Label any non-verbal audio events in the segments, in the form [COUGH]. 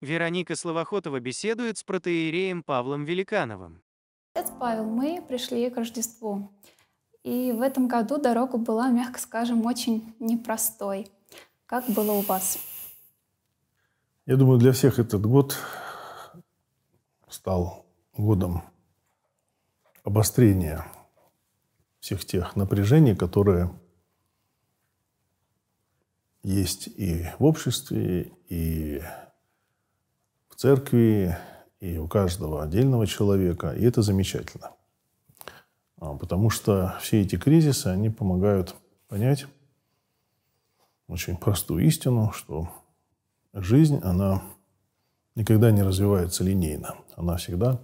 Вероника Словохотова беседует с протеереем Павлом Великановым. Отец Павел, мы пришли к Рождеству. И в этом году дорога была, мягко скажем, очень непростой. Как было у вас? Я думаю, для всех этот год стал годом обострения всех тех напряжений, которые есть и в обществе, и церкви, и у каждого отдельного человека. И это замечательно. А, потому что все эти кризисы, они помогают понять очень простую истину, что жизнь, она никогда не развивается линейно. Она всегда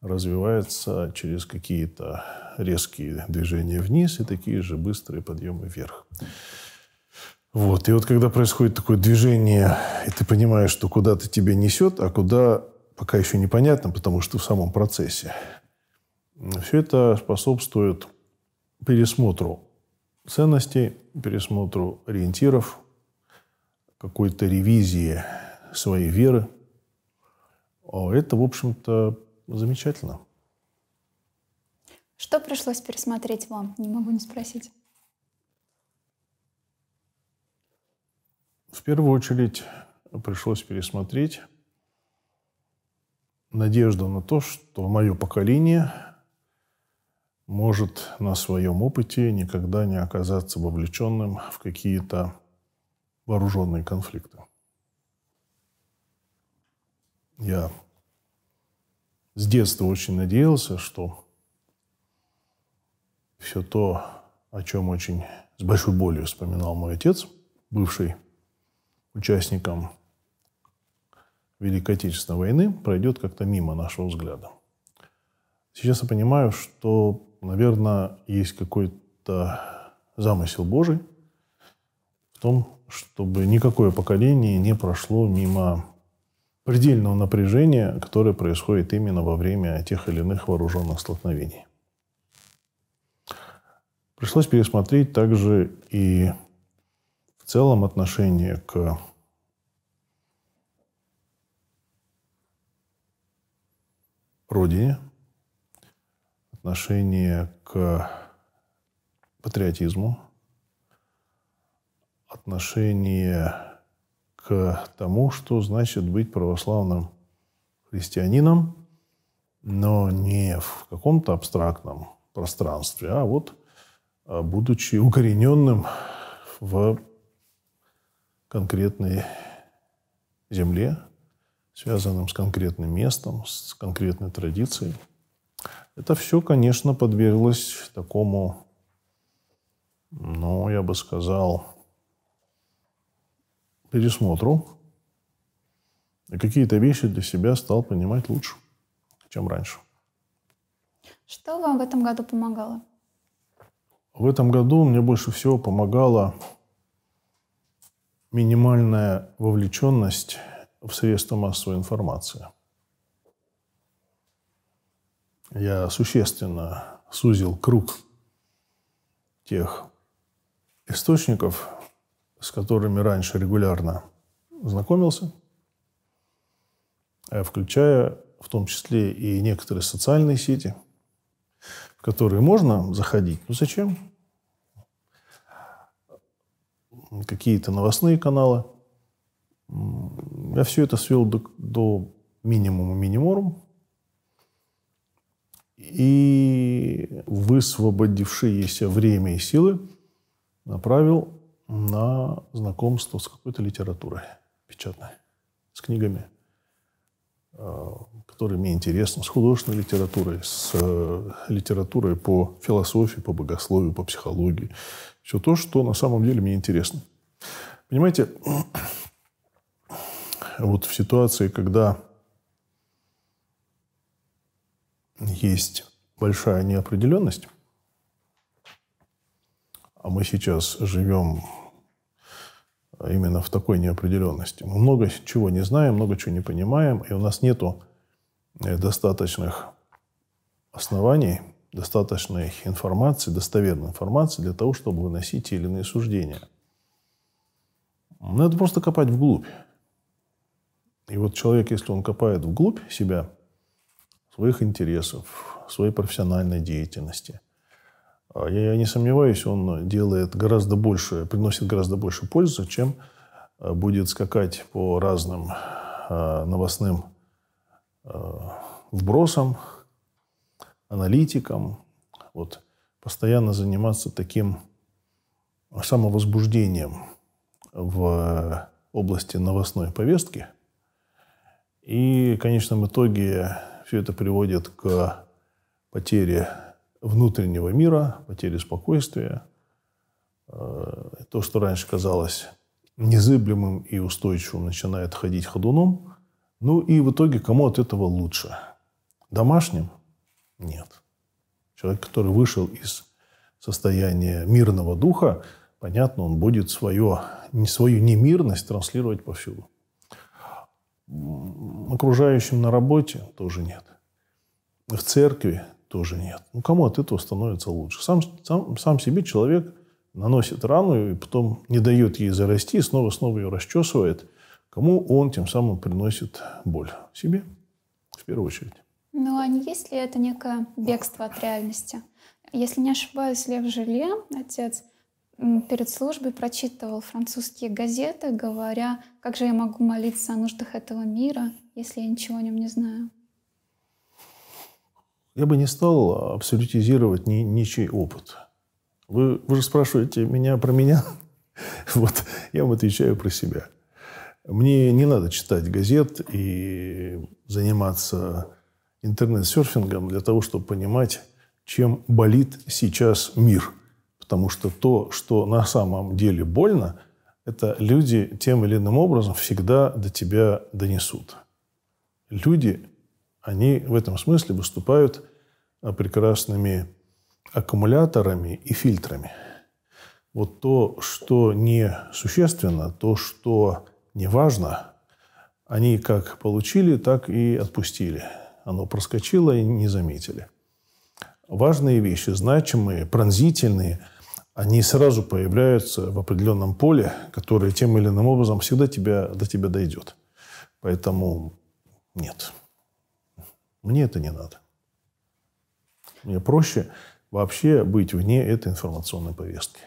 развивается через какие-то резкие движения вниз и такие же быстрые подъемы вверх. Вот. И вот когда происходит такое движение, и ты понимаешь, что куда-то тебя несет, а куда пока еще непонятно, потому что в самом процессе. Все это способствует пересмотру ценностей, пересмотру ориентиров, какой-то ревизии своей веры. А это, в общем-то, замечательно. Что пришлось пересмотреть вам? Не могу не спросить. В первую очередь пришлось пересмотреть надежду на то, что мое поколение может на своем опыте никогда не оказаться вовлеченным в какие-то вооруженные конфликты. Я с детства очень надеялся, что все то, о чем очень с большой болью вспоминал мой отец, бывший участником Великой Отечественной войны, пройдет как-то мимо нашего взгляда. Сейчас я понимаю, что, наверное, есть какой-то замысел Божий в том, чтобы никакое поколение не прошло мимо предельного напряжения, которое происходит именно во время тех или иных вооруженных столкновений. Пришлось пересмотреть также и в целом отношение к родине, отношение к патриотизму, отношение к тому, что значит быть православным христианином, но не в каком-то абстрактном пространстве, а вот а, будучи укорененным в конкретной земле, связанным с конкретным местом, с конкретной традицией. Это все, конечно, подверглось такому, ну, я бы сказал, пересмотру. И какие-то вещи для себя стал понимать лучше, чем раньше. Что вам в этом году помогало? В этом году мне больше всего помогала минимальная вовлеченность в средства массовой информации. Я существенно сузил круг тех источников, с которыми раньше регулярно знакомился, э, включая в том числе и некоторые социальные сети, в которые можно заходить. Ну зачем? Какие-то новостные каналы. Я все это свел до, до минимума миниморум. И высвободившиеся время и силы направил на знакомство с какой-то литературой печатной, с книгами, которые мне интересны, с художественной литературой, с э, литературой по философии, по богословию, по психологии, все то, что на самом деле мне интересно. Понимаете, [CLEARS THROAT] вот в ситуации, когда есть большая неопределенность, а мы сейчас живем именно в такой неопределенности. Мы много чего не знаем, много чего не понимаем, и у нас нет э, достаточных оснований достаточной информации, достоверной информации для того, чтобы выносить те или иные суждения. Надо просто копать вглубь. И вот человек, если он копает вглубь себя, своих интересов, своей профессиональной деятельности, а, я не сомневаюсь, он делает гораздо больше, приносит гораздо больше пользы, чем а, будет скакать по разным а, новостным вбросам, аналитикам, вот, постоянно заниматься таким самовозбуждением в области новостной повестки. И в конечном итоге все это приводит к потере внутреннего мира, потере спокойствия. Э, то, что раньше казалось незыблемым и устойчивым, начинает ходить ходуном. Ну и в итоге кому от этого лучше? Домашним? Нет. Человек, который вышел из состояния мирного духа, понятно, он будет свое, не свою немирность транслировать повсюду. Окружающим на работе тоже нет. В церкви тоже нет. Ну, кому от этого становится лучше? Сам, сам, сам себе человек наносит рану и потом не дает ей зарасти, снова-снова ее расчесывает. Кому он тем самым приносит боль? Себе, в первую очередь. Ну, а не есть ли это некое бегство от реальности? Если не ошибаюсь, Лев Желе, отец, перед службой прочитывал французские газеты, говоря, как же я могу молиться о нуждах этого мира, если я ничего о нем не знаю. Я бы не стал абсолютизировать ни, ничей опыт. Вы, вы же спрашиваете меня про меня. [LAUGHS] Вот я вам отвечаю про себя. Мне не надо читать газет и заниматься интернет-серфингом для того, чтобы понимать, чем болит сейчас мир – Потому что то, что на самом деле больно, это люди тем или иным образом всегда до тебя донесут. Люди, они в этом смысле выступают а, прекрасными аккумуляторами и фильтрами. Вот то, что не существенно, то, что не важно, они как получили, так и отпустили. Оно проскочило и не заметили. Важные вещи, значимые, пронзительные – они сразу появляются в определенном поле, которое тем или иным образом всегда тебя, до тебя дойдет. Поэтому нет. Мне это не надо. Мне проще вообще быть вне этой информационной повестки.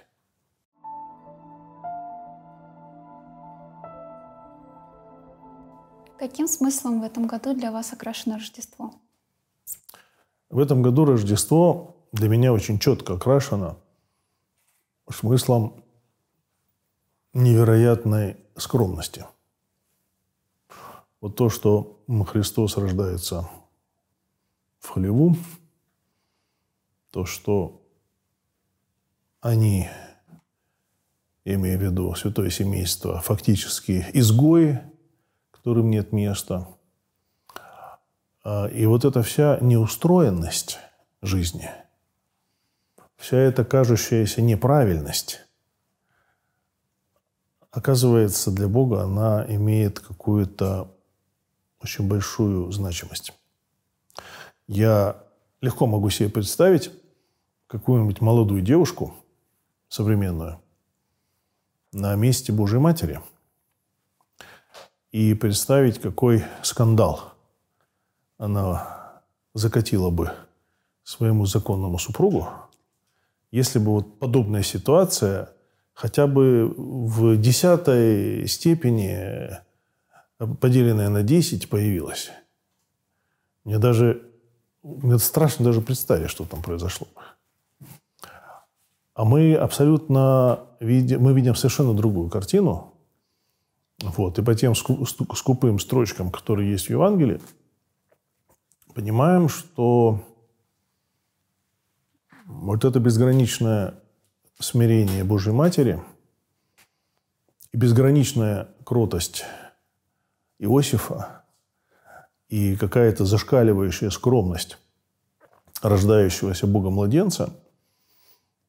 Каким смыслом в этом году для вас окрашено Рождество? В этом году Рождество для меня очень четко окрашено – смыслом невероятной скромности. Вот то, что Христос рождается в хлеву, то, что они, имея в виду святое семейство, фактически изгои, которым нет места. А, и вот эта вся неустроенность жизни – вся эта кажущаяся неправильность, оказывается, для Бога она имеет какую-то очень большую значимость. Я легко могу себе представить какую-нибудь молодую девушку, современную, на месте Божьей Матери и представить, какой скандал она закатила бы своему законному супругу, если бы вот подобная ситуация хотя бы в десятой степени, поделенная на 10, появилась. Мне даже мне страшно даже представить, что там произошло. А мы абсолютно видим, мы видим совершенно другую картину. Вот, и по тем скупым строчкам, которые есть в Евангелии, понимаем, что вот это безграничное смирение Божьей Матери и безграничная кротость Иосифа и какая-то зашкаливающая скромность рождающегося Бога младенца,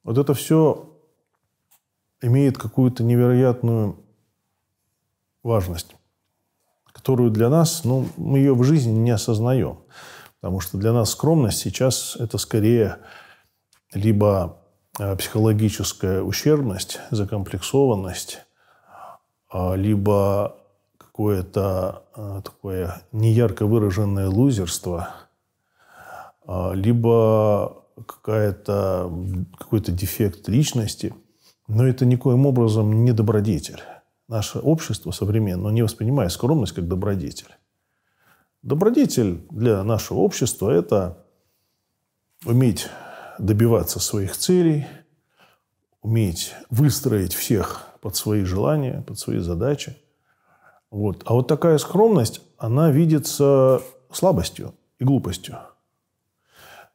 вот это все имеет какую-то невероятную важность, которую для нас, ну, мы ее в жизни не осознаем. Потому что для нас скромность сейчас это скорее либо э, психологическая ущербность, закомплексованность, а, либо какое-то э, такое неярко выраженное лузерство, э, либо какая-то, какой-то дефект личности, но это никоим образом не добродетель. Наше общество современное не воспринимает скромность как добродетель. Добродетель для нашего общества – это уметь добиваться своих целей, уметь выстроить всех под свои желания, под свои задачи. Вот. А вот такая скромность, она видится слабостью и глупостью.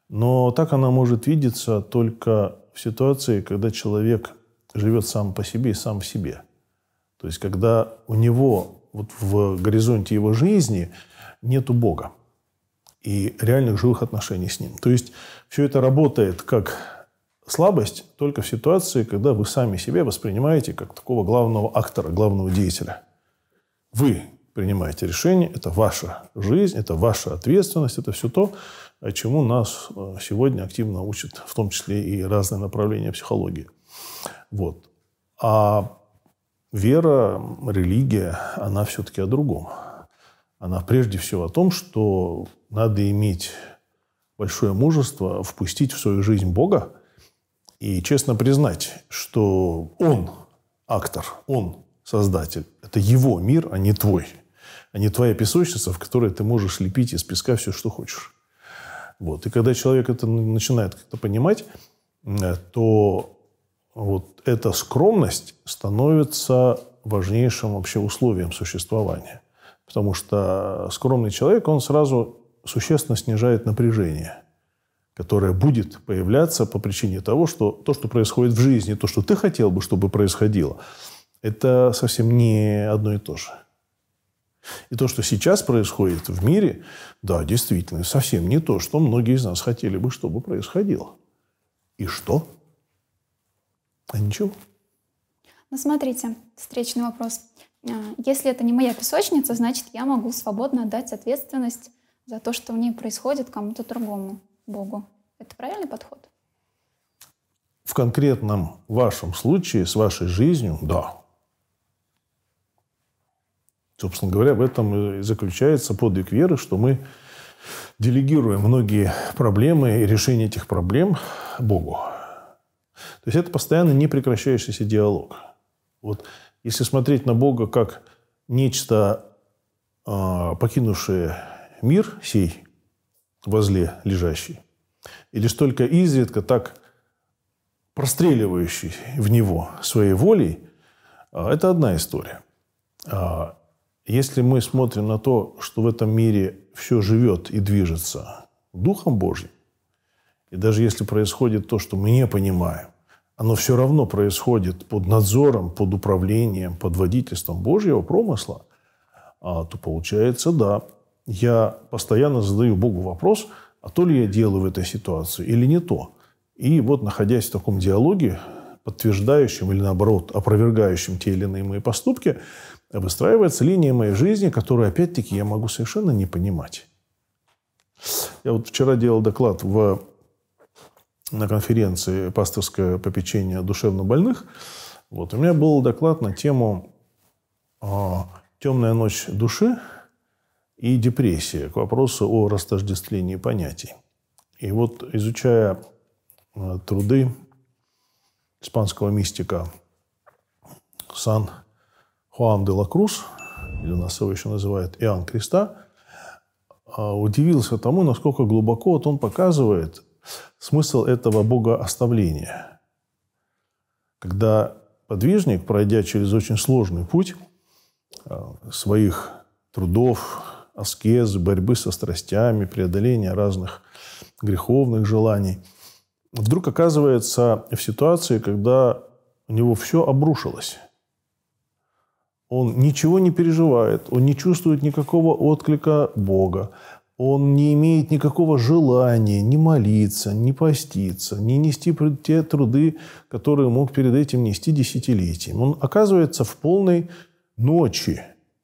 Но так она может видеться только в ситуации, когда человек живет сам по себе и сам в себе. То есть, когда у него вот в горизонте его жизни нету Бога и реальных живых отношений с Ним. То есть, все это работает как слабость только в ситуации, когда вы сами себя воспринимаете как такого главного актора, главного деятеля. Вы принимаете решение, это ваша жизнь, это ваша ответственность, это все то, чему нас э, сегодня активно учат, в том числе и разные направления психологии. Вот. А вера, религия, она все-таки о другом. Она прежде всего о том, что надо иметь большое мужество впустить в свою жизнь Бога и честно признать, что Он актор, Он создатель. Это Его мир, а не твой. А не твоя песочница, в которой ты можешь лепить из песка все, что хочешь. Вот. И когда человек это начинает как-то понимать, э, то вот эта скромность становится важнейшим вообще условием существования. Потому что скромный человек, он сразу существенно снижает напряжение, которое будет появляться по причине того, что то, что происходит в жизни, то, что ты хотел бы, чтобы происходило, это совсем не одно и то же. И то, что сейчас происходит в мире, да, действительно, совсем не то, что многие из нас хотели бы, чтобы происходило. И что? А ничего. Ну, смотрите, встречный вопрос. А, если это не моя песочница, значит, я могу свободно отдать ответственность за то, что в ней происходит кому-то другому, Богу. Это правильный подход? В конкретном вашем случае с вашей жизнью, да, Собственно говоря, в этом и заключается подвиг веры, что мы делегируем многие проблемы и решение этих проблем Богу. То есть это постоянно непрекращающийся диалог. Вот если смотреть на Бога как нечто, э, покинувшее мир сей, возле лежащий, и лишь только изредка так простреливающий в него своей волей, э, это одна история. А если мы смотрим на то, что в этом мире все живет и движется Духом Божьим, и даже если происходит то, что мы не понимаем, оно все равно происходит под надзором, под управлением, под водительством Божьего промысла, а, то получается, да, я постоянно задаю Богу вопрос, а то ли я делаю в этой ситуации или не то. И вот, находясь в таком диалоге, подтверждающим или, наоборот, опровергающим те или иные мои поступки, выстраивается линия моей жизни, которую, опять-таки, я могу совершенно не понимать. Я вот вчера делал доклад в, на конференции «Пасторское попечение душевнобольных». Вот, у меня был доклад на тему а, «Темная ночь души и депрессия» к вопросу о растождествлении понятий. И вот, изучая а, труды испанского мистика Сан Хуан де ла Круз, или нас его еще называют Иоанн Креста, а, удивился тому, насколько глубоко вот он показывает смысл этого богооставления. Когда подвижник, пройдя через очень сложный путь а, своих трудов, аскезы, борьбы со страстями, преодоления разных греховных желаний, вдруг оказывается в ситуации, когда у него все обрушилось. Он ничего не переживает, он не чувствует никакого отклика Бога, он не имеет никакого желания ни молиться, ни поститься, ни нести те труды, которые мог перед этим нести десятилетиями. Он оказывается в полной ночи.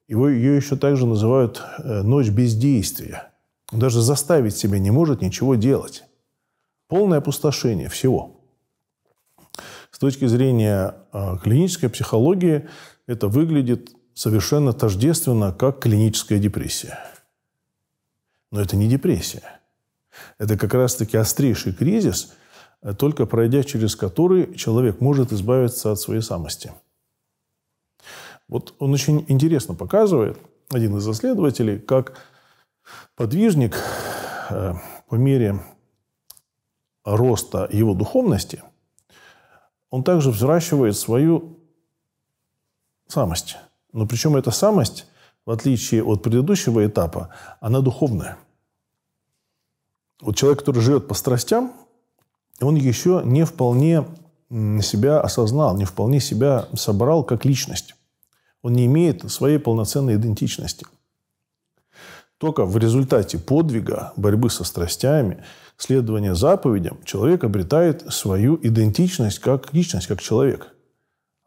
Его, ее еще также называют э, ночь бездействия. Он даже заставить себя не может ничего делать. Полное опустошение всего. С точки зрения э, клинической психологии – это выглядит совершенно тождественно, как клиническая депрессия. Но это не депрессия. Это как раз-таки острейший кризис, э, только пройдя через который человек может избавиться от своей самости. Вот он очень интересно показывает, один из исследователей, как подвижник э, по мере роста его духовности, он также взращивает свою самость. Но причем эта самость, в отличие от предыдущего этапа, она духовная. Вот человек, который живет по страстям, он еще не вполне себя осознал, не вполне себя собрал как личность. Он не имеет своей полноценной идентичности. Только в результате подвига, борьбы со страстями, следования заповедям, человек обретает свою идентичность как личность, как человек.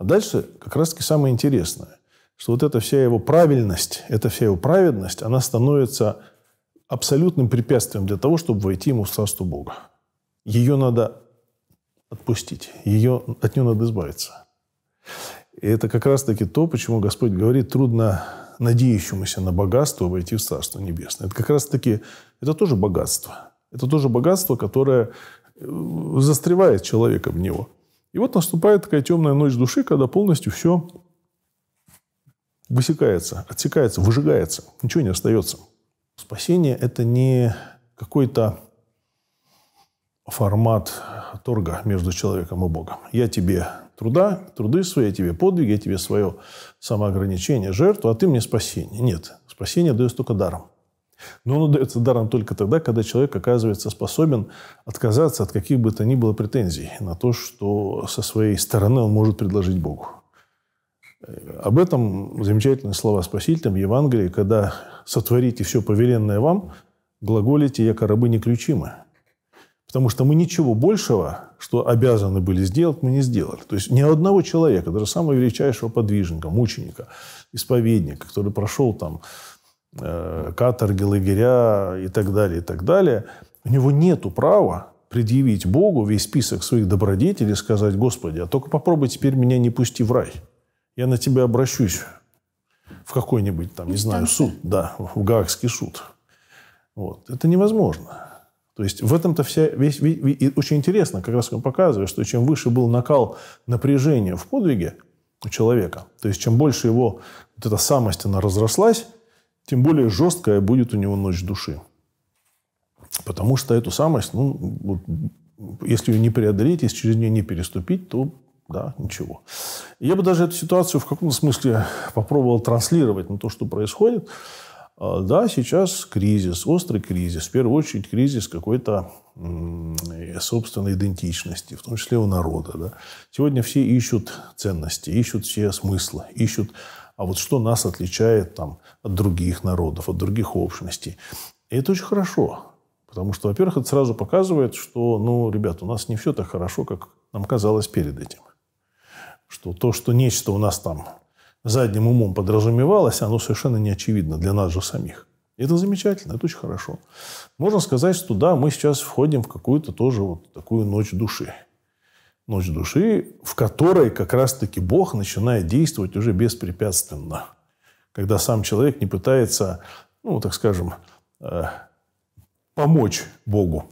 А дальше как раз-таки самое интересное, что вот эта вся его правильность, эта вся его праведность, она становится абсолютным препятствием для того, чтобы войти ему в царство Бога. Ее надо отпустить, ее, от нее надо избавиться. И это как раз-таки то, почему Господь говорит, трудно надеющемуся на богатство войти в Царство Небесное. Это как раз-таки, это тоже богатство. Это тоже богатство, которое э, застревает человека в него. И вот наступает такая темная ночь души, когда полностью все высекается, отсекается, выжигается. Ничего не остается. Спасение – это не какой-то формат торга между человеком и Богом. Я тебе труда, труды свои, я тебе подвиги, я тебе свое самоограничение, жертву, а ты мне спасение. Нет, спасение дается только даром. Но оно дается даром только тогда, когда человек оказывается способен отказаться от каких бы то ни было претензий на то, что со своей стороны он может предложить Богу. Об этом замечательные слова Спасителя в Евангелии, когда «сотворите все повеленное вам, глаголите, яко рабы неключимы». Потому что мы ничего большего, что обязаны были сделать, мы не сделали. То есть ни одного человека, даже самого величайшего подвижника, мученика, исповедника, который прошел там э, каторги, лагеря и так далее, и так далее, у него нет права предъявить Богу весь список своих добродетелей и сказать, Господи, а только попробуй теперь меня не пусти в рай. Я на тебя обращусь в какой-нибудь там, не знаю, суд, да, в Гаагский суд. Вот. Это невозможно. То есть в этом-то вся весь, весь и очень интересно, как раз он показывает, что чем выше был накал напряжения в подвиге у человека, то есть чем больше его вот эта самость она разрослась, тем более жесткая будет у него ночь души. Потому что эту самость, ну, вот, если ее не преодолеть, если через нее не переступить, то да, ничего. Я бы даже эту ситуацию в каком-то смысле попробовал транслировать на то, что происходит. А, да, сейчас кризис, острый кризис. В первую очередь кризис какой-то собственной идентичности, в том числе у народа. Да. Сегодня все ищут ценности, ищут все смыслы, ищут, а вот что нас отличает там, от других народов, от других общностей. И это очень хорошо. Потому что, во-первых, это сразу показывает, что, ну, ребят, у нас не все так хорошо, как нам казалось перед этим. Что то, что нечто у нас там задним умом подразумевалось, оно совершенно не очевидно для нас же самих. Это замечательно, это очень хорошо. Можно сказать, что да, мы сейчас входим в какую-то тоже вот такую ночь души. Ночь души, в которой как раз-таки Бог начинает действовать уже беспрепятственно. Когда сам человек не пытается, ну, так скажем, э, помочь Богу.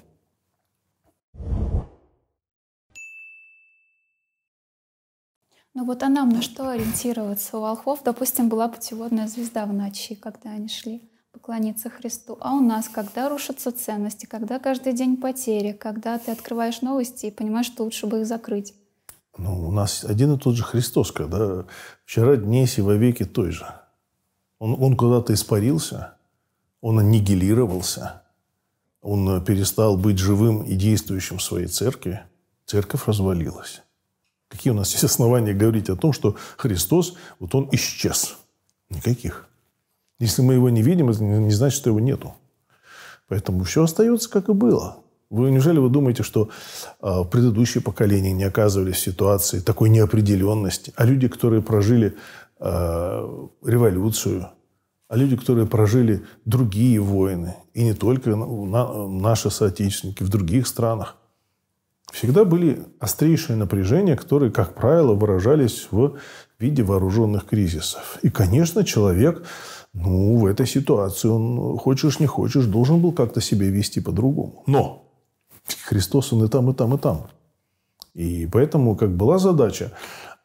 Ну вот а нам на что ориентироваться? У волхвов, допустим, была путеводная звезда в ночи, когда они шли поклониться Христу. А у нас, когда рушатся ценности, когда каждый день потери, когда ты открываешь новости и понимаешь, что лучше бы их закрыть. Ну, у нас один и тот же Христос, когда вчера, днесь и вовеки той же. Он, он куда-то испарился, он аннигилировался, он перестал быть живым и действующим в своей церкви. Церковь развалилась. Какие у нас есть основания говорить о том, что Христос, вот он исчез? Никаких. Если мы его не видим, это не значит, что его нету. Поэтому все остается, как и было. Вы неужели вы думаете, что э, предыдущие поколения не оказывались в ситуации такой неопределенности, а люди, которые прожили э, революцию, а люди, которые прожили другие войны, и не только на, наши соотечественники в других странах, всегда были острейшие напряжения, которые, как правило, выражались в виде вооруженных кризисов. И, конечно, человек ну, в этой ситуации он, хочешь не хочешь, должен был как-то себя вести по-другому. Но Христос, он и там, и там, и там. И поэтому как была задача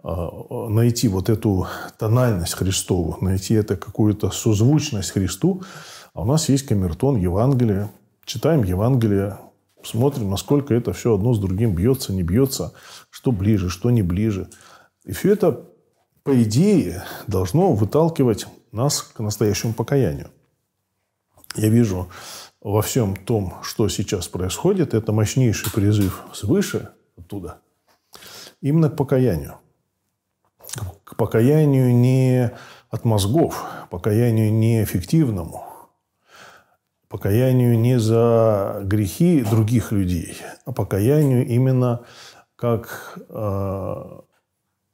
а, найти вот эту тональность Христову, найти это какую-то созвучность Христу. А у нас есть камертон Евангелия. Читаем Евангелие, смотрим, насколько это все одно с другим бьется, не бьется, что ближе, что не ближе. И все это, по идее, должно выталкивать нас к настоящему покаянию. Я вижу во всем том, что сейчас происходит, это мощнейший призыв свыше, оттуда, именно к покаянию. К покаянию не от мозгов, покаянию не эффективному, покаянию не за грехи других людей, а покаянию именно как э,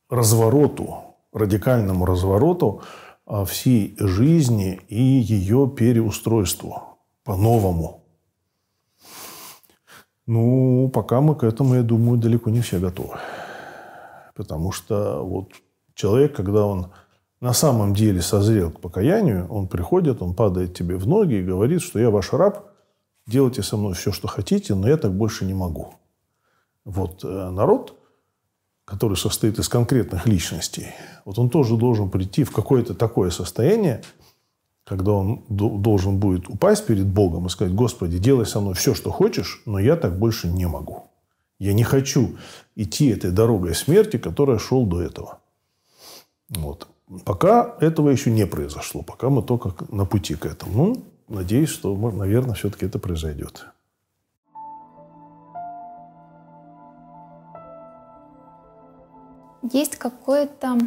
развороту, радикальному развороту всей жизни и ее переустройству по-новому. Ну, пока мы к этому, я думаю, далеко не все готовы. Потому что вот человек, когда он на самом деле созрел к покаянию, он приходит, он падает тебе в ноги и говорит, что я ваш раб, делайте со мной все, что хотите, но я так больше не могу. Вот э, народ который состоит из конкретных личностей, вот он тоже должен прийти в какое-то такое состояние, когда он должен будет упасть перед Богом и сказать, Господи, делай со мной все, что хочешь, но я так больше не могу. Я не хочу идти этой дорогой смерти, которая шел до этого. Вот. Пока этого еще не произошло, пока мы только на пути к этому. Ну, надеюсь, что, наверное, все-таки это произойдет. есть какое-то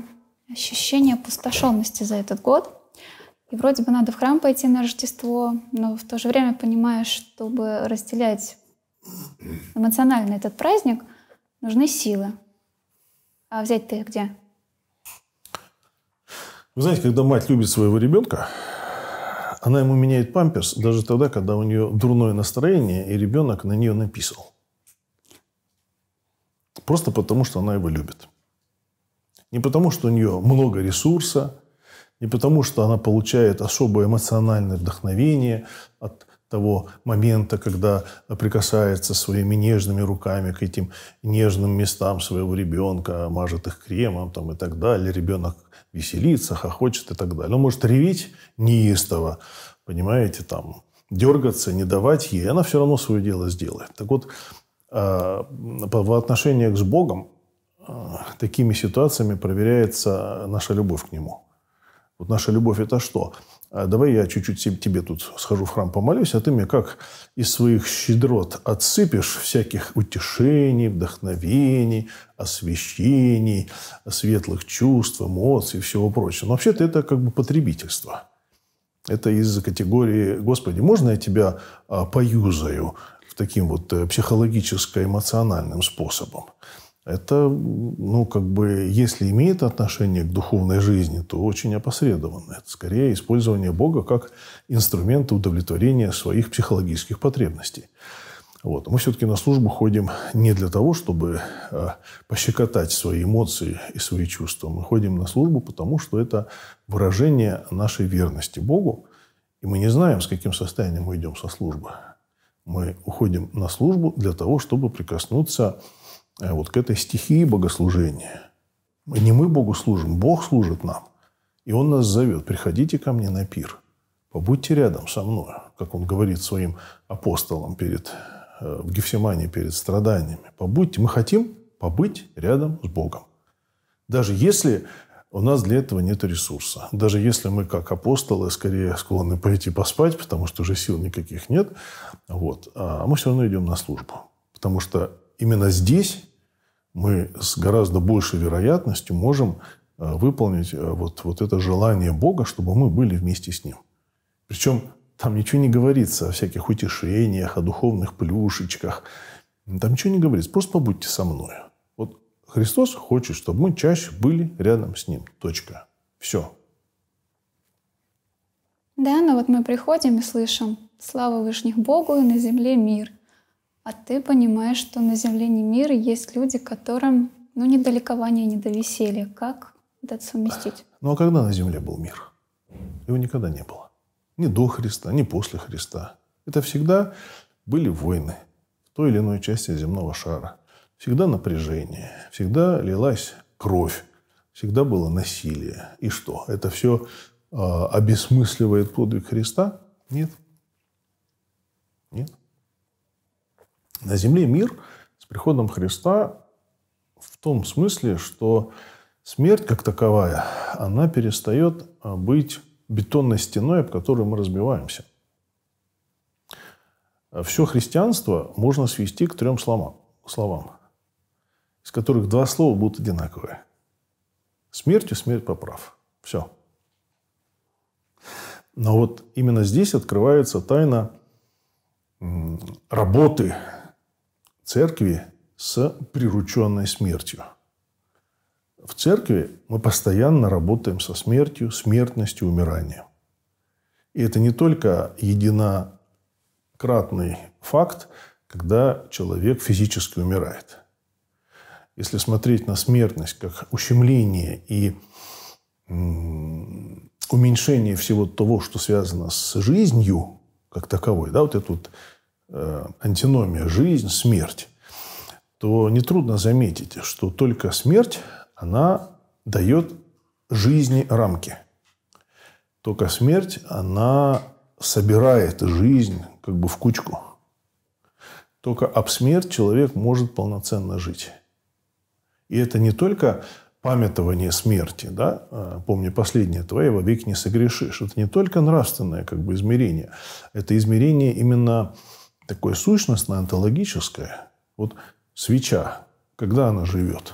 ощущение опустошенности за этот год. И вроде бы надо в храм пойти на Рождество, но в то же время понимаешь, чтобы разделять эмоционально этот праздник, нужны силы. А взять ты где? Вы знаете, когда мать любит своего ребенка, она ему меняет памперс даже тогда, когда у нее дурное настроение, и ребенок на нее написал. Просто потому, что она его любит. Не потому, что у нее много ресурса, не потому, что она получает особое эмоциональное вдохновение от того момента, когда прикасается своими нежными руками к этим нежным местам своего ребенка, мажет их кремом там, и так далее. Ребенок веселится, хохочет и так далее. Он может реветь неистово, понимаете, там, дергаться, не давать ей, она все равно свое дело сделает. Так вот, а, в отношениях с Богом такими ситуациями проверяется наша любовь к Нему. Вот наша любовь – это что? А давай я чуть-чуть тебе тут схожу в храм помолюсь, а ты мне как из своих щедрот отсыпешь всяких утешений, вдохновений, освещений, светлых чувств, эмоций и всего прочего. Но вообще-то это как бы потребительство. Это из категории «Господи, можно я тебя а, поюзаю?» таким вот э, психологическо-эмоциональным способом это, ну, как бы, если имеет отношение к духовной жизни, то очень опосредованно. Это скорее использование Бога как инструмента удовлетворения своих психологических потребностей. Вот. Мы все-таки на службу ходим не для того, чтобы э, пощекотать свои эмоции и свои чувства. Мы ходим на службу, потому что это выражение нашей верности Богу. И мы не знаем, с каким состоянием мы идем со службы. Мы уходим на службу для того, чтобы прикоснуться Э, вот к этой стихии богослужения. Не мы Богу служим, Бог служит нам. И Он нас зовет, приходите ко мне на пир, побудьте рядом со мной, как Он говорит своим апостолам перед, э, в Гефсимане перед страданиями. Побудьте, мы хотим побыть рядом с Богом. Даже если у нас для этого нет ресурса. Даже если мы, как апостолы, скорее склонны пойти поспать, потому что уже сил никаких нет, вот, а мы все равно идем на службу. Потому что именно здесь мы с гораздо большей вероятностью можем э, выполнить э, вот, вот это желание Бога, чтобы мы были вместе с Ним. Причем там ничего не говорится о всяких утешениях, о духовных плюшечках. Там ничего не говорится. Просто побудьте со мной. Вот Христос хочет, чтобы мы чаще были рядом с Ним. Точка. Все. Да, но вот мы приходим и слышим «Слава Вышних Богу и на земле мир». А ты понимаешь, что на земле не мир, и есть люди, которым ну, не до ликования, не до веселья. Как это совместить? Ну а когда на земле был мир? Его никогда не было. Ни до Христа, ни после Христа. Это всегда были войны в той или иной части земного шара. Всегда напряжение, всегда лилась кровь, всегда было насилие. И что? Это все э, обесмысливает подвиг Христа? Нет. Нет. На земле мир с приходом Христа в том смысле, что смерть как таковая, она перестает а, быть бетонной стеной, об которую мы разбиваемся. Все христианство можно свести к трем словам, словам из которых два слова будут одинаковые. Смертью смерть поправ. Все. Но вот именно здесь открывается тайна работы церкви с прирученной смертью. В церкви мы постоянно работаем со смертью, смертностью, умиранием. И это не только единократный факт, когда человек физически умирает. Если смотреть на смертность как ущемление и уменьшение всего того, что связано с жизнью как таковой, да, вот эта вот антиномия жизнь, смерть, то нетрудно заметить, что только смерть, она дает жизни рамки. Только смерть, она собирает жизнь как бы в кучку. Только об смерть человек может полноценно жить. И это не только памятование смерти, да, а, помни последнее твое, во век не согрешишь. Это не только нравственное как бы измерение, это измерение именно такое сущностное, онтологическое. Вот свеча, когда она живет?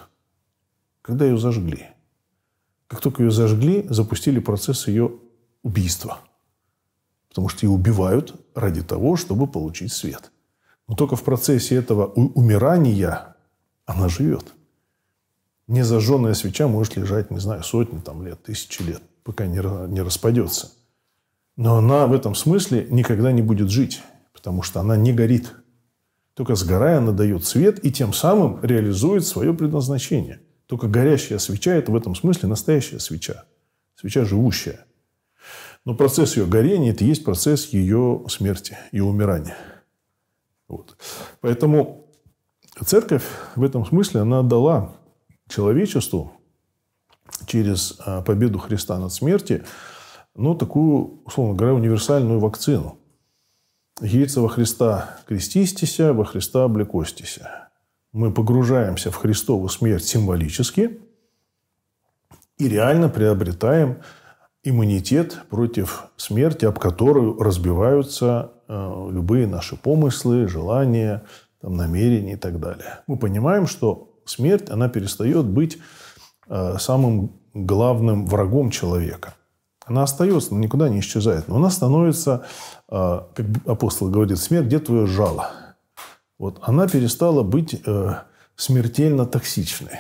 Когда ее зажгли. Как только ее зажгли, запустили процесс ее убийства. Потому что ее убивают ради того, чтобы получить свет. Но только в процессе этого умирания она живет. Незажженная свеча может лежать, не знаю, сотни там, лет, тысячи лет, пока не, не распадется. Но она в этом смысле никогда не будет жить, потому что она не горит. Только сгорая она дает свет и тем самым реализует свое предназначение. Только горящая свеча – это в этом смысле настоящая свеча. Свеча живущая. Но процесс ее горения – это и есть процесс ее смерти, ее умирания. Вот. Поэтому церковь в этом смысле она дала человечеству через а, победу Христа над смертью, ну, такую, условно говоря, универсальную вакцину. Яйца во Христа крестистися, во Христа облекостися. Мы погружаемся в Христову смерть символически и реально приобретаем иммунитет против смерти, об которую разбиваются э, любые наши помыслы, желания, там, намерения и так далее. Мы понимаем, что смерть, она перестает быть э, самым главным врагом человека. Она остается, она никуда не исчезает. Но она становится, э, как апостол говорит, смерть, где твое жало? Вот она перестала быть э, смертельно токсичной.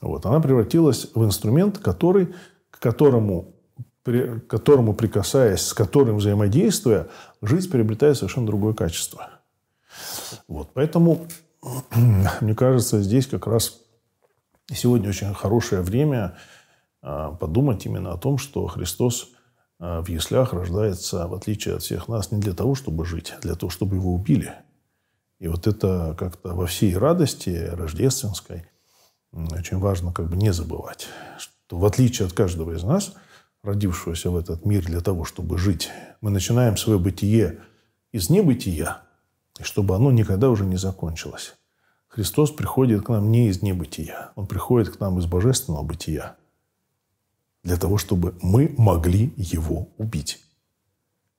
Вот. Она превратилась в инструмент, который, к которому, при, к которому прикасаясь, с которым взаимодействуя, жизнь приобретает совершенно другое качество. Вот. Поэтому [CLEARS THROAT] мне кажется, здесь как раз сегодня очень хорошее время а, подумать именно о том, что Христос а, в яслях рождается, в отличие от всех нас, не для того, чтобы жить, а для того, чтобы его убили. И вот это как-то во всей радости рождественской очень важно как бы не забывать, что в отличие от каждого из нас, родившегося в этот мир для того, чтобы жить, мы начинаем свое бытие из небытия, и чтобы оно никогда уже не закончилось. Христос приходит к нам не из небытия, Он приходит к нам из божественного бытия для того, чтобы мы могли Его убить.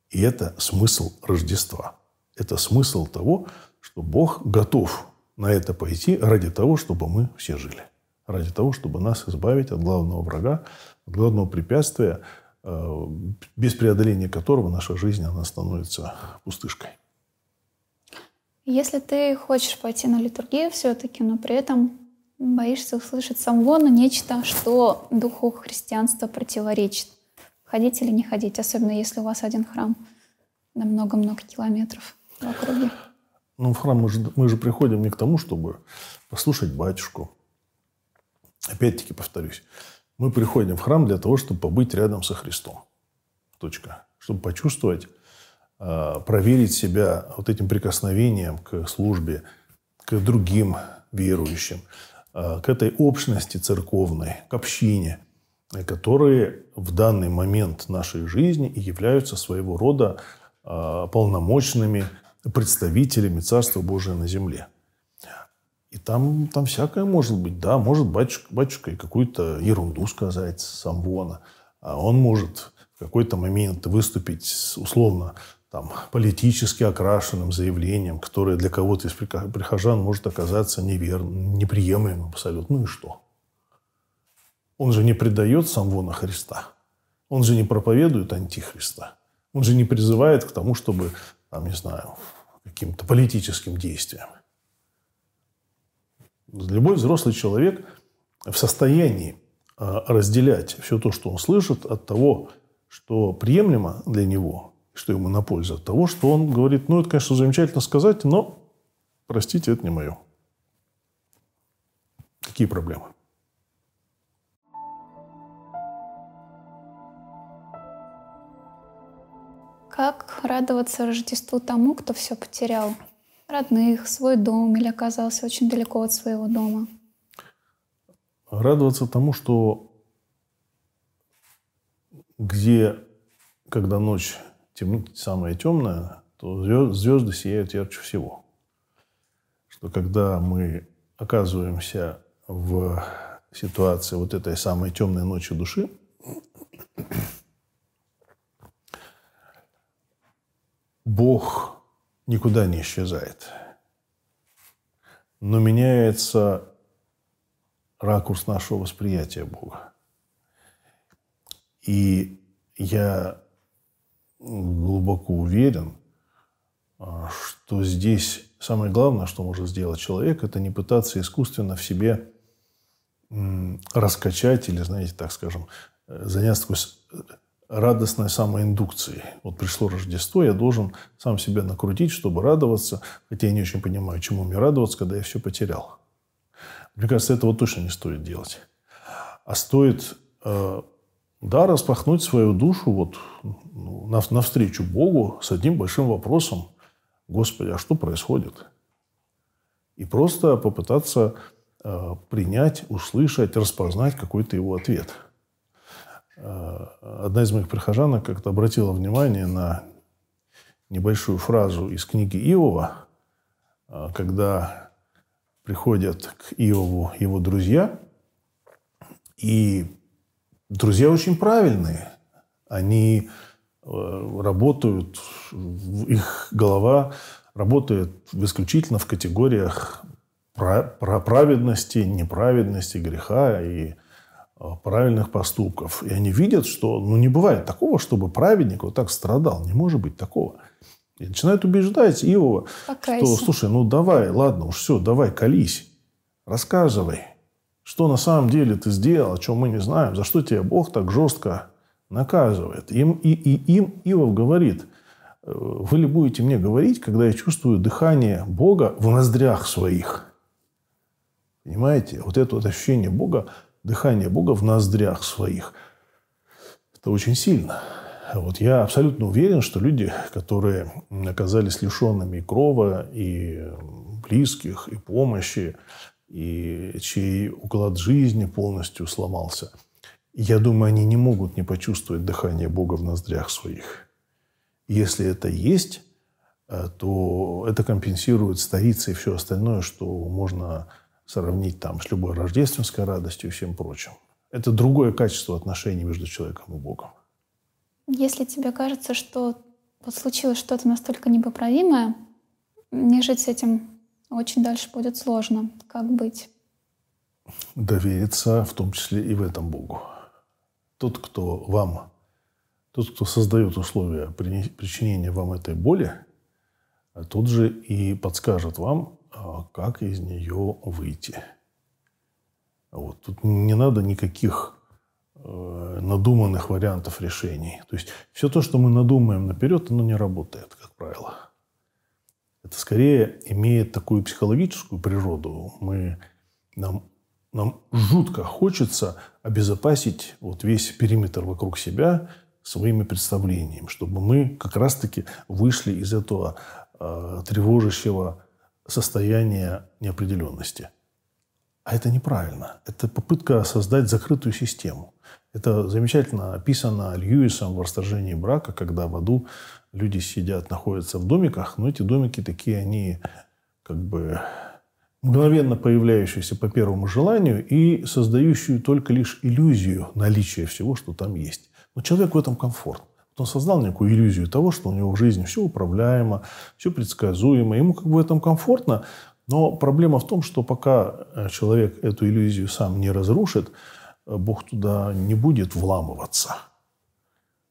И это смысл Рождества. Это смысл того, что Бог готов на это пойти ради того, чтобы мы все жили. Ради того, чтобы нас избавить от главного врага, от главного препятствия, э, без преодоления которого наша жизнь она становится пустышкой. Если ты хочешь пойти на литургию все-таки, но при этом боишься услышать самвону нечто, что духу христианства противоречит, ходить или не ходить, особенно если у вас один храм на много-много километров в округе? Ну, в храм мы же, мы же приходим не к тому, чтобы послушать батюшку. Опять-таки повторюсь, мы приходим в храм для того, чтобы побыть рядом со Христом. Точка. Чтобы почувствовать, а, проверить себя вот этим прикосновением к службе, к другим верующим, к этой общности церковной, к общине, которые в данный момент нашей жизни и являются своего рода а, полномочными представителями Царства Божия на земле. И там, там всякое может быть. Да, может батюшка, батюшка и какую-то ерунду сказать сам вона. А он может в какой-то момент выступить с, условно там, политически окрашенным заявлением, которое для кого-то из прихожан может оказаться неверным, неприемлемым абсолютно. Ну и что? Он же не предает самвона Христа. Он же не проповедует антихриста. Он же не призывает к тому, чтобы, там, не знаю, каким-то политическим действиям. Любой взрослый человек в состоянии а, разделять все то, что он слышит, от того, что приемлемо для него, что ему на пользу, от того, что он говорит, ну, это, конечно, замечательно сказать, но, простите, это не мое. Какие проблемы? Как радоваться Рождеству тому, кто все потерял? Родных, свой дом или оказался очень далеко от своего дома? Радоваться тому, что где, когда ночь тем, самая темная, то звезды сияют ярче всего. Что когда мы оказываемся в ситуации вот этой самой темной ночи души, Бог никуда не исчезает. Но меняется ракурс нашего восприятия Бога. И я глубоко уверен, а, что здесь самое главное, что может сделать человек, это не пытаться искусственно в себе раскачать или, знаете, так скажем, э, заняться такой радостной самоиндукцией. Вот пришло Рождество, я должен сам себя накрутить, чтобы радоваться, хотя я не очень понимаю, чему мне радоваться, когда я все потерял. Мне кажется, этого точно не стоит делать. А стоит, э, да, распахнуть свою душу вот ну, навстречу Богу с одним большим вопросом. Господи, а что происходит? И просто попытаться э, принять, услышать, распознать какой-то его ответ – Э, одна из моих прихожанок как-то обратила внимание на небольшую фразу из книги Иова, э, когда приходят к Иову его друзья, и друзья очень правильные. Они э, работают, их голова работает исключительно в категориях праведности, неправедности, греха и Э, правильных поступков. И они видят, что ну, не бывает такого, чтобы праведник вот так страдал. Не может быть такого. И начинают убеждать Иова, Покайся. что, слушай, ну давай, ладно, уж все, давай, колись, рассказывай, что на самом деле ты сделал, о чем мы не знаем, за что тебя Бог так жестко наказывает. Им, и, и им Иов говорит, «Э, вы ли будете мне говорить, когда я чувствую дыхание Бога в ноздрях своих? Понимаете? Вот это вот ощущение Бога дыхание Бога в ноздрях своих. Это очень сильно. Вот я абсолютно уверен, что люди, которые оказались лишенными и крова, и близких, и помощи, и чей уклад жизни полностью сломался, я думаю, они не могут не почувствовать дыхание Бога в ноздрях своих. Если это есть, э, то это компенсирует старицы и все остальное, что можно сравнить там с любой рождественской радостью и всем прочим. Это другое качество отношений между человеком и Богом. Если тебе кажется, что вот случилось что-то настолько непоправимое, не жить с этим очень дальше будет сложно. Как быть? Довериться в том числе и в этом Богу. Тот, кто вам, тот, кто создает условия причинения вам этой боли, тот же и подскажет вам, а как из нее выйти. Вот. Тут не надо никаких э, надуманных вариантов решений. То есть все то, что мы надумаем наперед, оно не работает, как правило. Это скорее имеет такую психологическую природу. Мы, нам, нам жутко хочется обезопасить вот весь периметр вокруг себя своими представлениями, чтобы мы как раз-таки вышли из этого э, тревожащего состояния неопределенности. А это неправильно. Это попытка создать закрытую систему. Это замечательно описано Льюисом в «Расторжении брака», когда в аду люди сидят, находятся в домиках, но эти домики такие, они как бы мгновенно появляющиеся по первому желанию и создающую только лишь иллюзию наличия всего, что там есть. Но человек в этом комфорт. Он создал некую иллюзию того, что у него в жизни все управляемо, все предсказуемо, ему как бы в этом комфортно. Но проблема в том, что пока э, человек эту иллюзию сам не разрушит, э, Бог туда не будет вламываться.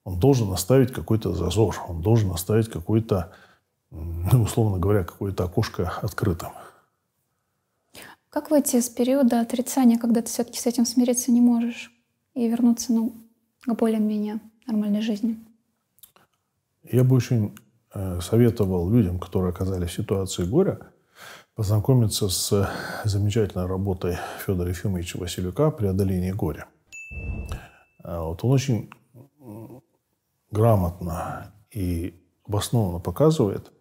Он должен оставить какой-то зазор, он должен оставить какой-то, ну, [LAUGHS] условно говоря, какое-то окошко открытым. Как выйти из периода отрицания, когда ты все-таки с этим смириться не можешь и вернуться ну, к более-менее нормальной жизни? Я бы очень э, советовал людям, которые оказались в ситуации горя, познакомиться с замечательной работой Федора Ефимовича Василюка «Преодоление горя». А вот он очень грамотно и обоснованно показывает,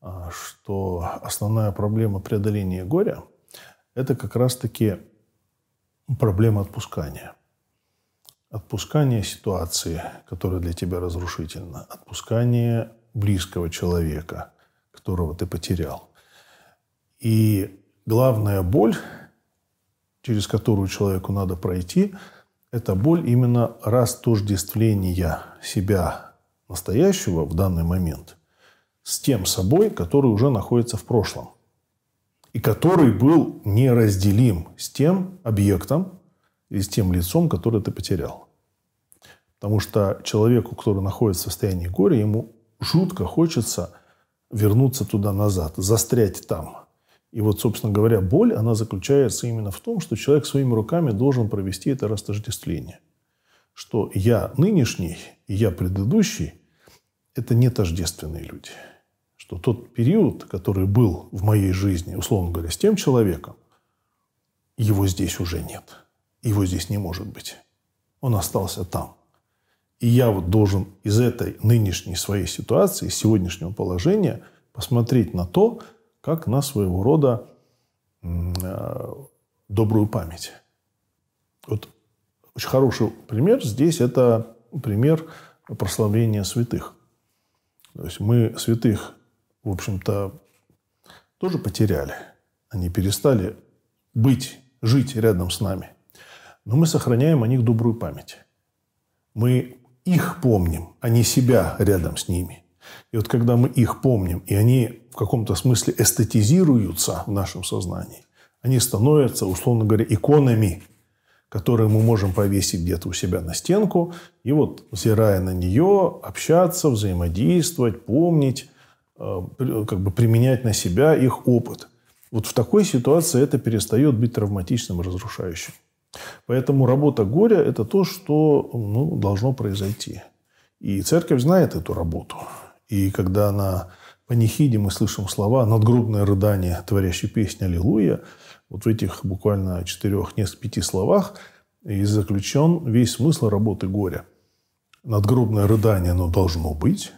а, что основная проблема преодоления горя – это как раз-таки проблема отпускания – Отпускание ситуации, которая для тебя разрушительна. Отпускание близкого человека, которого ты потерял. И главная боль, через которую человеку надо пройти, это боль именно растождествления себя настоящего в данный момент с тем собой, который уже находится в прошлом. И который был неразделим с тем объектом, и с тем лицом, которое ты потерял. Потому что человеку, который находится в состоянии горя, ему жутко хочется вернуться туда назад, застрять там. И вот, собственно говоря, боль, она заключается именно в том, что человек своими руками должен провести это растождествление. Что я нынешний и я предыдущий – это не тождественные люди. Что тот период, который был в моей жизни, условно говоря, с тем человеком, его здесь уже нет – его здесь не может быть. Он остался там. И я вот должен из этой нынешней своей ситуации, из сегодняшнего положения посмотреть на то, как на своего рода э, добрую память. Вот очень хороший пример здесь – это пример прославления святых. То есть мы святых, в общем-то, тоже потеряли. Они перестали быть, жить рядом с нами – но мы сохраняем о них добрую память. Мы их помним, а не себя рядом с ними. И вот когда мы их помним, и они в каком-то смысле эстетизируются в нашем сознании, они становятся, условно говоря, иконами, которые мы можем повесить где-то у себя на стенку, и вот, взирая на нее, общаться, взаимодействовать, помнить, э, как бы применять на себя их опыт. Вот в такой ситуации это перестает быть травматичным и разрушающим. Поэтому работа горя – это то, что ну, должно произойти. И церковь знает эту работу. И когда на панихиде мы слышим слова «надгробное рыдание, творящей песни Аллилуйя», вот в этих буквально четырех, нескольких пяти словах и заключен весь смысл работы горя. Надгробное рыдание, оно должно быть.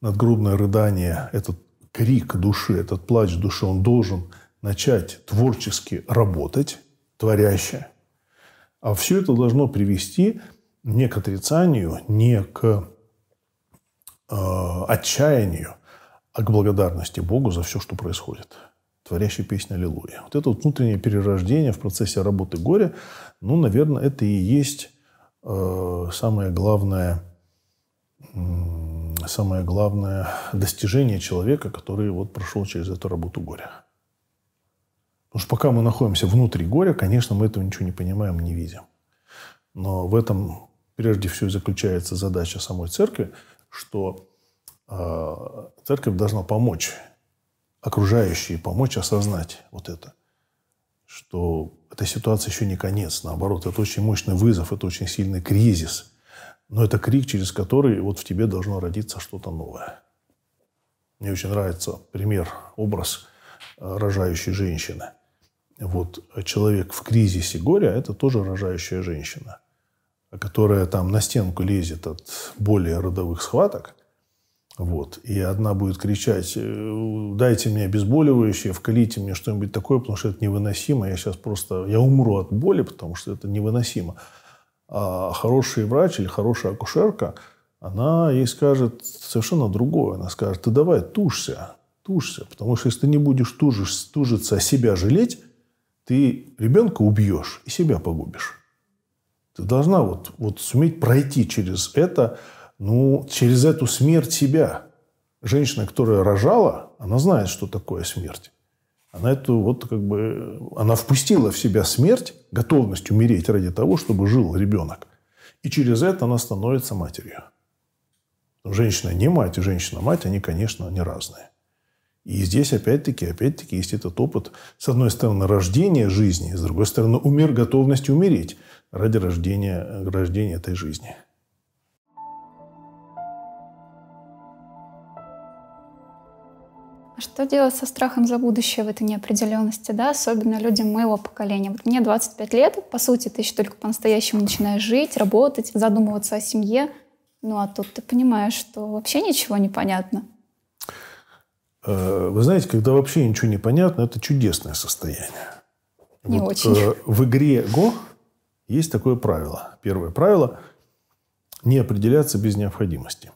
Надгробное рыдание – этот крик души, этот плач души, он должен начать творчески работать творящее. А все это должно привести не к отрицанию, не к э, отчаянию, а к благодарности Богу за все, что происходит. Творящая песня «Аллилуйя». Вот это вот внутреннее перерождение в процессе работы горя, ну, наверное, это и есть э, самое главное, э, самое главное достижение человека, который вот прошел через эту работу горя. Потому что пока мы находимся внутри горя, конечно, мы этого ничего не понимаем, не видим. Но в этом прежде всего заключается задача самой церкви, что э, церковь должна помочь окружающие, помочь осознать вот это, что эта ситуация еще не конец, наоборот, это очень мощный вызов, это очень сильный кризис, но это крик, через который вот в тебе должно родиться что-то новое. Мне очень нравится пример, образ э, рожающей женщины. Вот человек в кризисе горя – это тоже рожающая женщина, которая там на стенку лезет от более родовых схваток. Вот. И одна будет кричать, «Э, дайте мне обезболивающее, вкалите мне что-нибудь такое, потому что это невыносимо. Я сейчас просто, я умру от боли, потому что это невыносимо. А хороший врач или хорошая акушерка, она ей скажет совершенно другое. Она скажет, ты давай тушься, тушься. Потому что если ты не будешь тужишь, тужиться, а себя жалеть, ты ребенка убьешь и себя погубишь. Ты должна вот, вот суметь пройти через это, ну, через эту смерть себя. Женщина, которая рожала, она знает, что такое смерть. Она эту вот как бы, она впустила в себя смерть, готовность умереть ради того, чтобы жил ребенок. И через это она становится матерью. Женщина не мать и женщина-мать, они, конечно, не разные. И здесь опять-таки, опять-таки есть этот опыт, с одной стороны, рождения жизни, с другой стороны, умер готовность умереть ради рождения, рождения этой жизни. А что делать со страхом за будущее в этой неопределенности, да, особенно людям моего поколения? Вот мне 25 лет, по сути, ты еще только по-настоящему начинаешь жить, работать, задумываться о семье. Ну а тут ты понимаешь, что вообще ничего не понятно. Э, вы знаете, когда вообще ничего не понятно, это чудесное состояние. Не вот, очень. Э, в игре Го есть такое правило. Первое правило – не определяться без необходимости.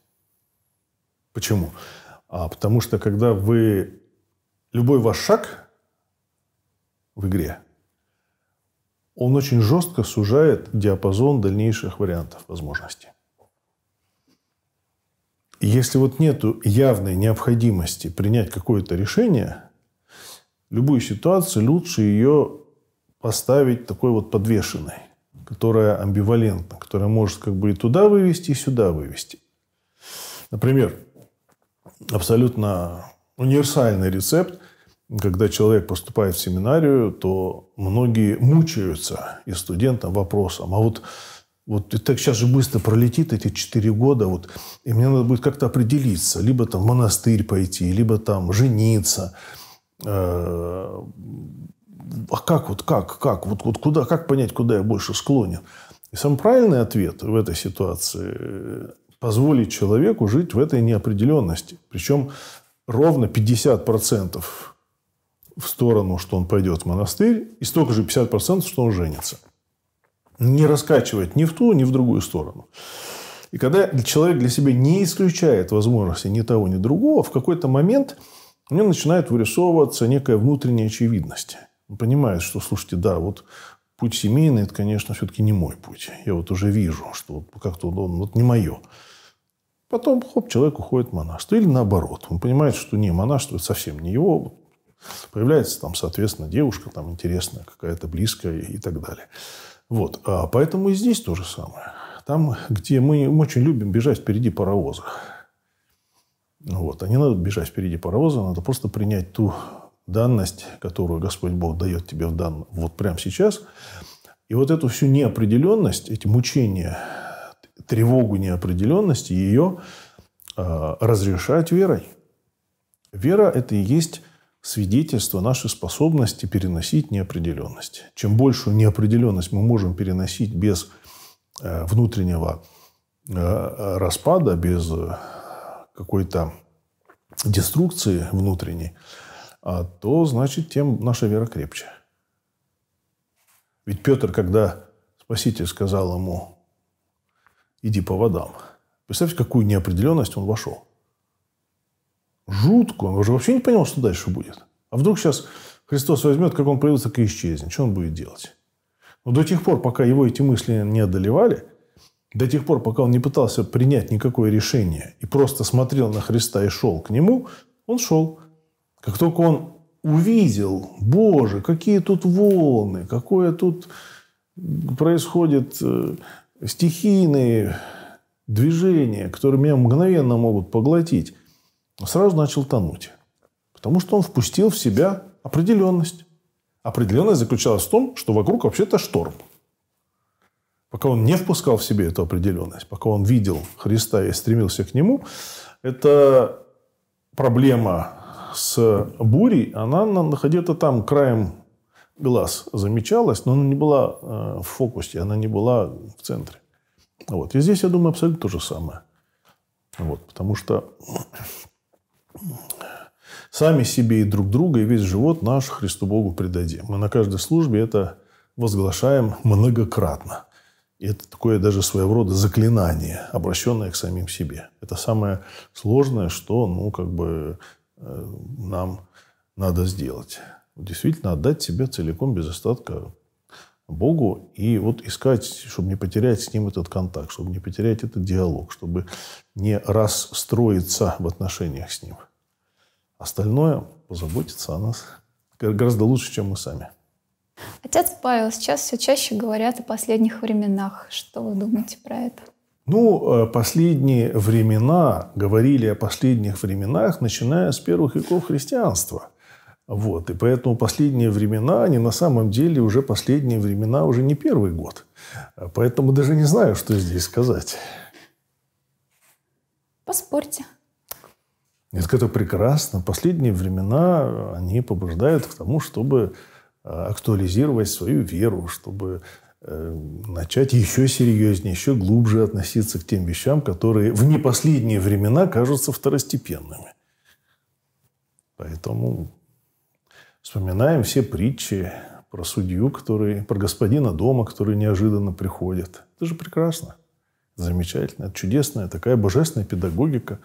Почему? А потому что когда вы... Любой ваш шаг в игре, он очень жестко сужает диапазон дальнейших вариантов возможностей. Если вот нет явной необходимости принять какое-то решение, любую ситуацию лучше ее поставить такой вот подвешенной, которая амбивалентна, которая может как бы и туда вывести, и сюда вывести. Например, абсолютно универсальный рецепт. Когда человек поступает в семинарию, то многие мучаются и студентам вопросом, а вот вот и так сейчас же быстро пролетит эти четыре года, вот, и мне надо будет как-то определиться, либо там в монастырь пойти, либо там жениться. Э, а как вот, как, как, вот, вот куда, как понять, куда я больше склонен? И самый правильный ответ в этой ситуации позволить человеку жить в этой неопределенности. Причем ровно 50% в сторону, что он пойдет в монастырь, и столько же 50%, что он женится. Не раскачивать ни в ту, ни в другую сторону. И когда человек для себя не исключает возможности ни того, ни другого, в какой-то момент у него начинает вырисовываться некая внутренняя очевидность. Он понимает, что, слушайте, да, вот путь семейный, это, конечно, все-таки не мой путь. Я вот уже вижу, что как-то он вот не мое. Потом, хоп, человек уходит в монашество. Или наоборот. Он понимает, что не, монашество это совсем не его. Появляется там, соответственно, девушка там интересная, какая-то близкая и так далее. Вот. А поэтому и здесь то же самое. Там, где мы, мы очень любим бежать впереди паровоза. Вот. А не надо бежать впереди паровоза, надо просто принять ту данность, которую Господь Бог дает тебе в дан... вот прямо сейчас. И вот эту всю неопределенность, эти мучения тревогу неопределенности, ее э, разрешать верой. Вера – это и есть свидетельство нашей способности переносить неопределенность. Чем большую неопределенность мы можем переносить без э, внутреннего э, распада, без какой-то деструкции внутренней, а, то значит, тем наша вера крепче. Ведь Петр, когда Спаситель сказал ему, иди по водам. Представьте, какую неопределенность он вошел. Жутко. Он уже вообще не понял, что дальше будет. А вдруг сейчас Христос возьмет, как он появился, так и исчезнет. Что он будет делать? Но до тех пор, пока его эти мысли не одолевали, до тех пор, пока он не пытался принять никакое решение и просто смотрел на Христа и шел к нему, он шел. Как только он увидел, Боже, какие тут волны, какое тут происходит э, стихийные движения, которые меня мгновенно могут поглотить, сразу начал тонуть. Потому что он впустил в себя определенность. Определенность заключалась в том, что вокруг вообще-то шторм. Пока он не впускал в себе эту определенность, пока он видел Христа и стремился к Нему, это проблема с бурей, она где-то там краем глаз замечалась, но она не была э, в фокусе, она не была в центре. Вот. И здесь, я думаю, абсолютно то же самое. Вот. Потому что сами себе и друг друга, и весь живот наш Христу Богу предадим. Мы на каждой службе это возглашаем многократно. И это такое даже своего рода заклинание, обращенное к самим себе. Это самое сложное, что ну, как бы, нам надо сделать. Действительно отдать себя целиком, без остатка Богу. И вот искать, чтобы не потерять с Ним этот контакт, чтобы не потерять этот диалог, чтобы не расстроиться в отношениях с Ним. Остальное позаботиться о нас гораздо лучше, чем мы сами. Отец Павел, сейчас все чаще говорят о последних временах. Что вы думаете про это? Ну, э, последние времена, говорили о последних временах, начиная с первых веков христианства. Вот. И поэтому последние времена, они на самом деле уже последние времена, уже не первый год. Поэтому даже не знаю, что здесь сказать. Поспорьте. Нет, это прекрасно. Последние времена, они побуждают к тому, чтобы Э, актуализировать свою веру, чтобы э, начать еще серьезнее, еще глубже относиться к тем вещам, которые в непоследние времена кажутся второстепенными. Поэтому вспоминаем все притчи про судью, который, про господина дома, который неожиданно приходит. Это же прекрасно, замечательно, это чудесная такая божественная педагогика,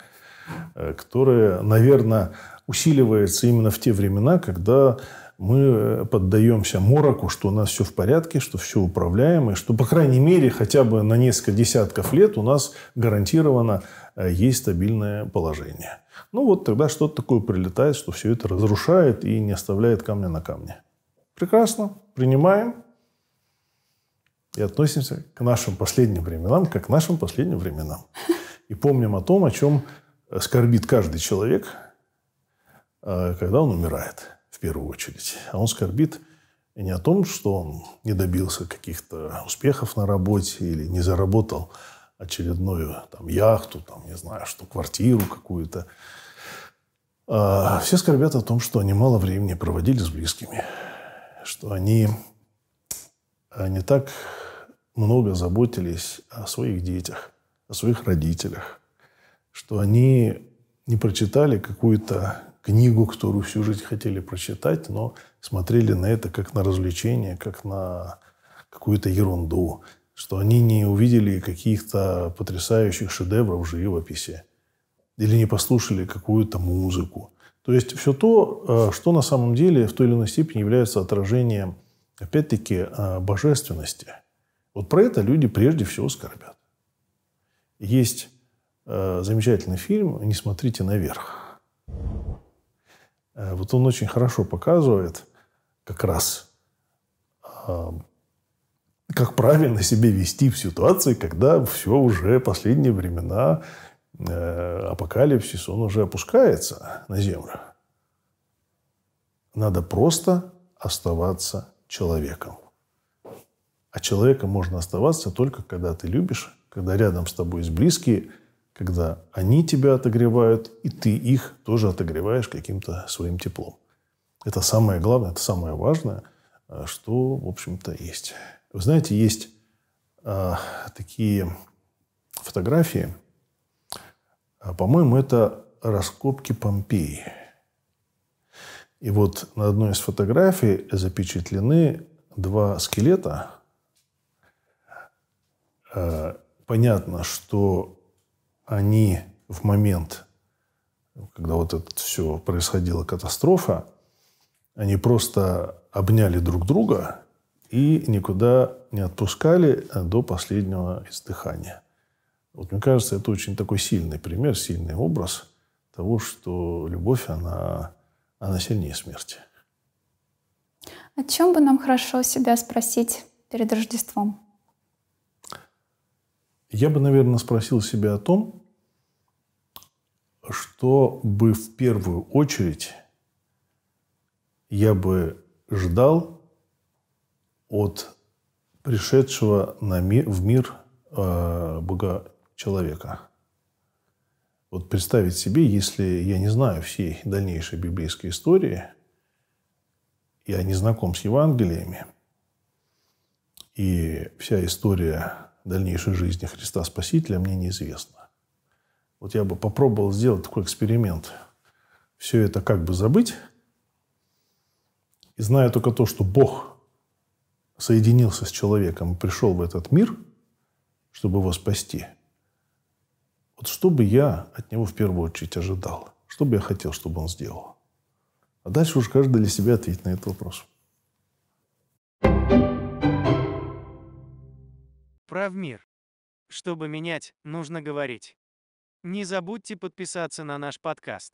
э, которая, наверное, усиливается именно в те времена, когда мы э, поддаемся мороку, что у нас все в порядке, что все управляемо, и что, по крайней мере, хотя бы на несколько десятков лет у нас гарантированно э, есть стабильное положение. Ну вот тогда что-то такое прилетает, что все это разрушает и не оставляет камня на камне. Прекрасно, принимаем и относимся к нашим последним временам, как к нашим последним временам. И помним о том, о чем скорбит каждый человек, э, когда он умирает в первую очередь. А он скорбит не о том, что он не добился каких-то успехов на работе или не заработал очередную там, яхту, там, не знаю, что квартиру какую-то. А все скорбят о том, что они мало времени проводили с близкими, что они не так много заботились о своих детях, о своих родителях, что они не прочитали какую-то книгу, которую всю жизнь хотели прочитать, но смотрели на это как на развлечение, как на какую-то ерунду, что они не увидели каких-то потрясающих шедевров в живописи или не послушали какую-то музыку. То есть все то, э, что на самом деле в той или иной степени является отражением, опять-таки, э, божественности. Вот про это люди прежде всего скорбят. Есть э, замечательный фильм «Не смотрите наверх». Э, вот он очень хорошо показывает как раз, как правильно себя вести в ситуации, когда все уже последние времена, э, апокалипсис, он уже опускается на землю. Надо просто оставаться человеком. А человеком можно оставаться только когда ты любишь, когда рядом с тобой есть близкие – когда они тебя отогревают, и ты их тоже отогреваешь каким-то своим теплом. Это самое главное, это самое важное, э, что, в общем-то, есть. Вы знаете, есть а, такие фотографии, а, по-моему, это раскопки Помпеи. И вот на одной из фотографий запечатлены два скелета. А, понятно, что они в момент, когда вот это все происходила катастрофа, они просто обняли друг друга и никуда не отпускали до последнего издыхания. Вот мне кажется, это очень такой сильный пример, сильный образ того, что любовь, она, она сильнее смерти. О чем бы нам хорошо себя спросить перед Рождеством? Я бы, наверное, спросил себя о том, что бы в первую очередь я бы ждал от пришедшего на мир, в мир э, Бога человека. Вот представить себе, если я не знаю всей дальнейшей библейской истории, я не знаком с Евангелиями, и вся история дальнейшей жизни Христа Спасителя мне неизвестна. Вот я бы попробовал сделать такой эксперимент. Все это как бы забыть, и зная только то, что Бог соединился с человеком и пришел в этот мир, чтобы его спасти – вот что бы я от него в первую очередь ожидал? Что бы я хотел, чтобы он сделал? А дальше уж каждый для себя ответит на этот вопрос. Прав мир. Чтобы менять, нужно говорить. Не забудьте подписаться на наш подкаст.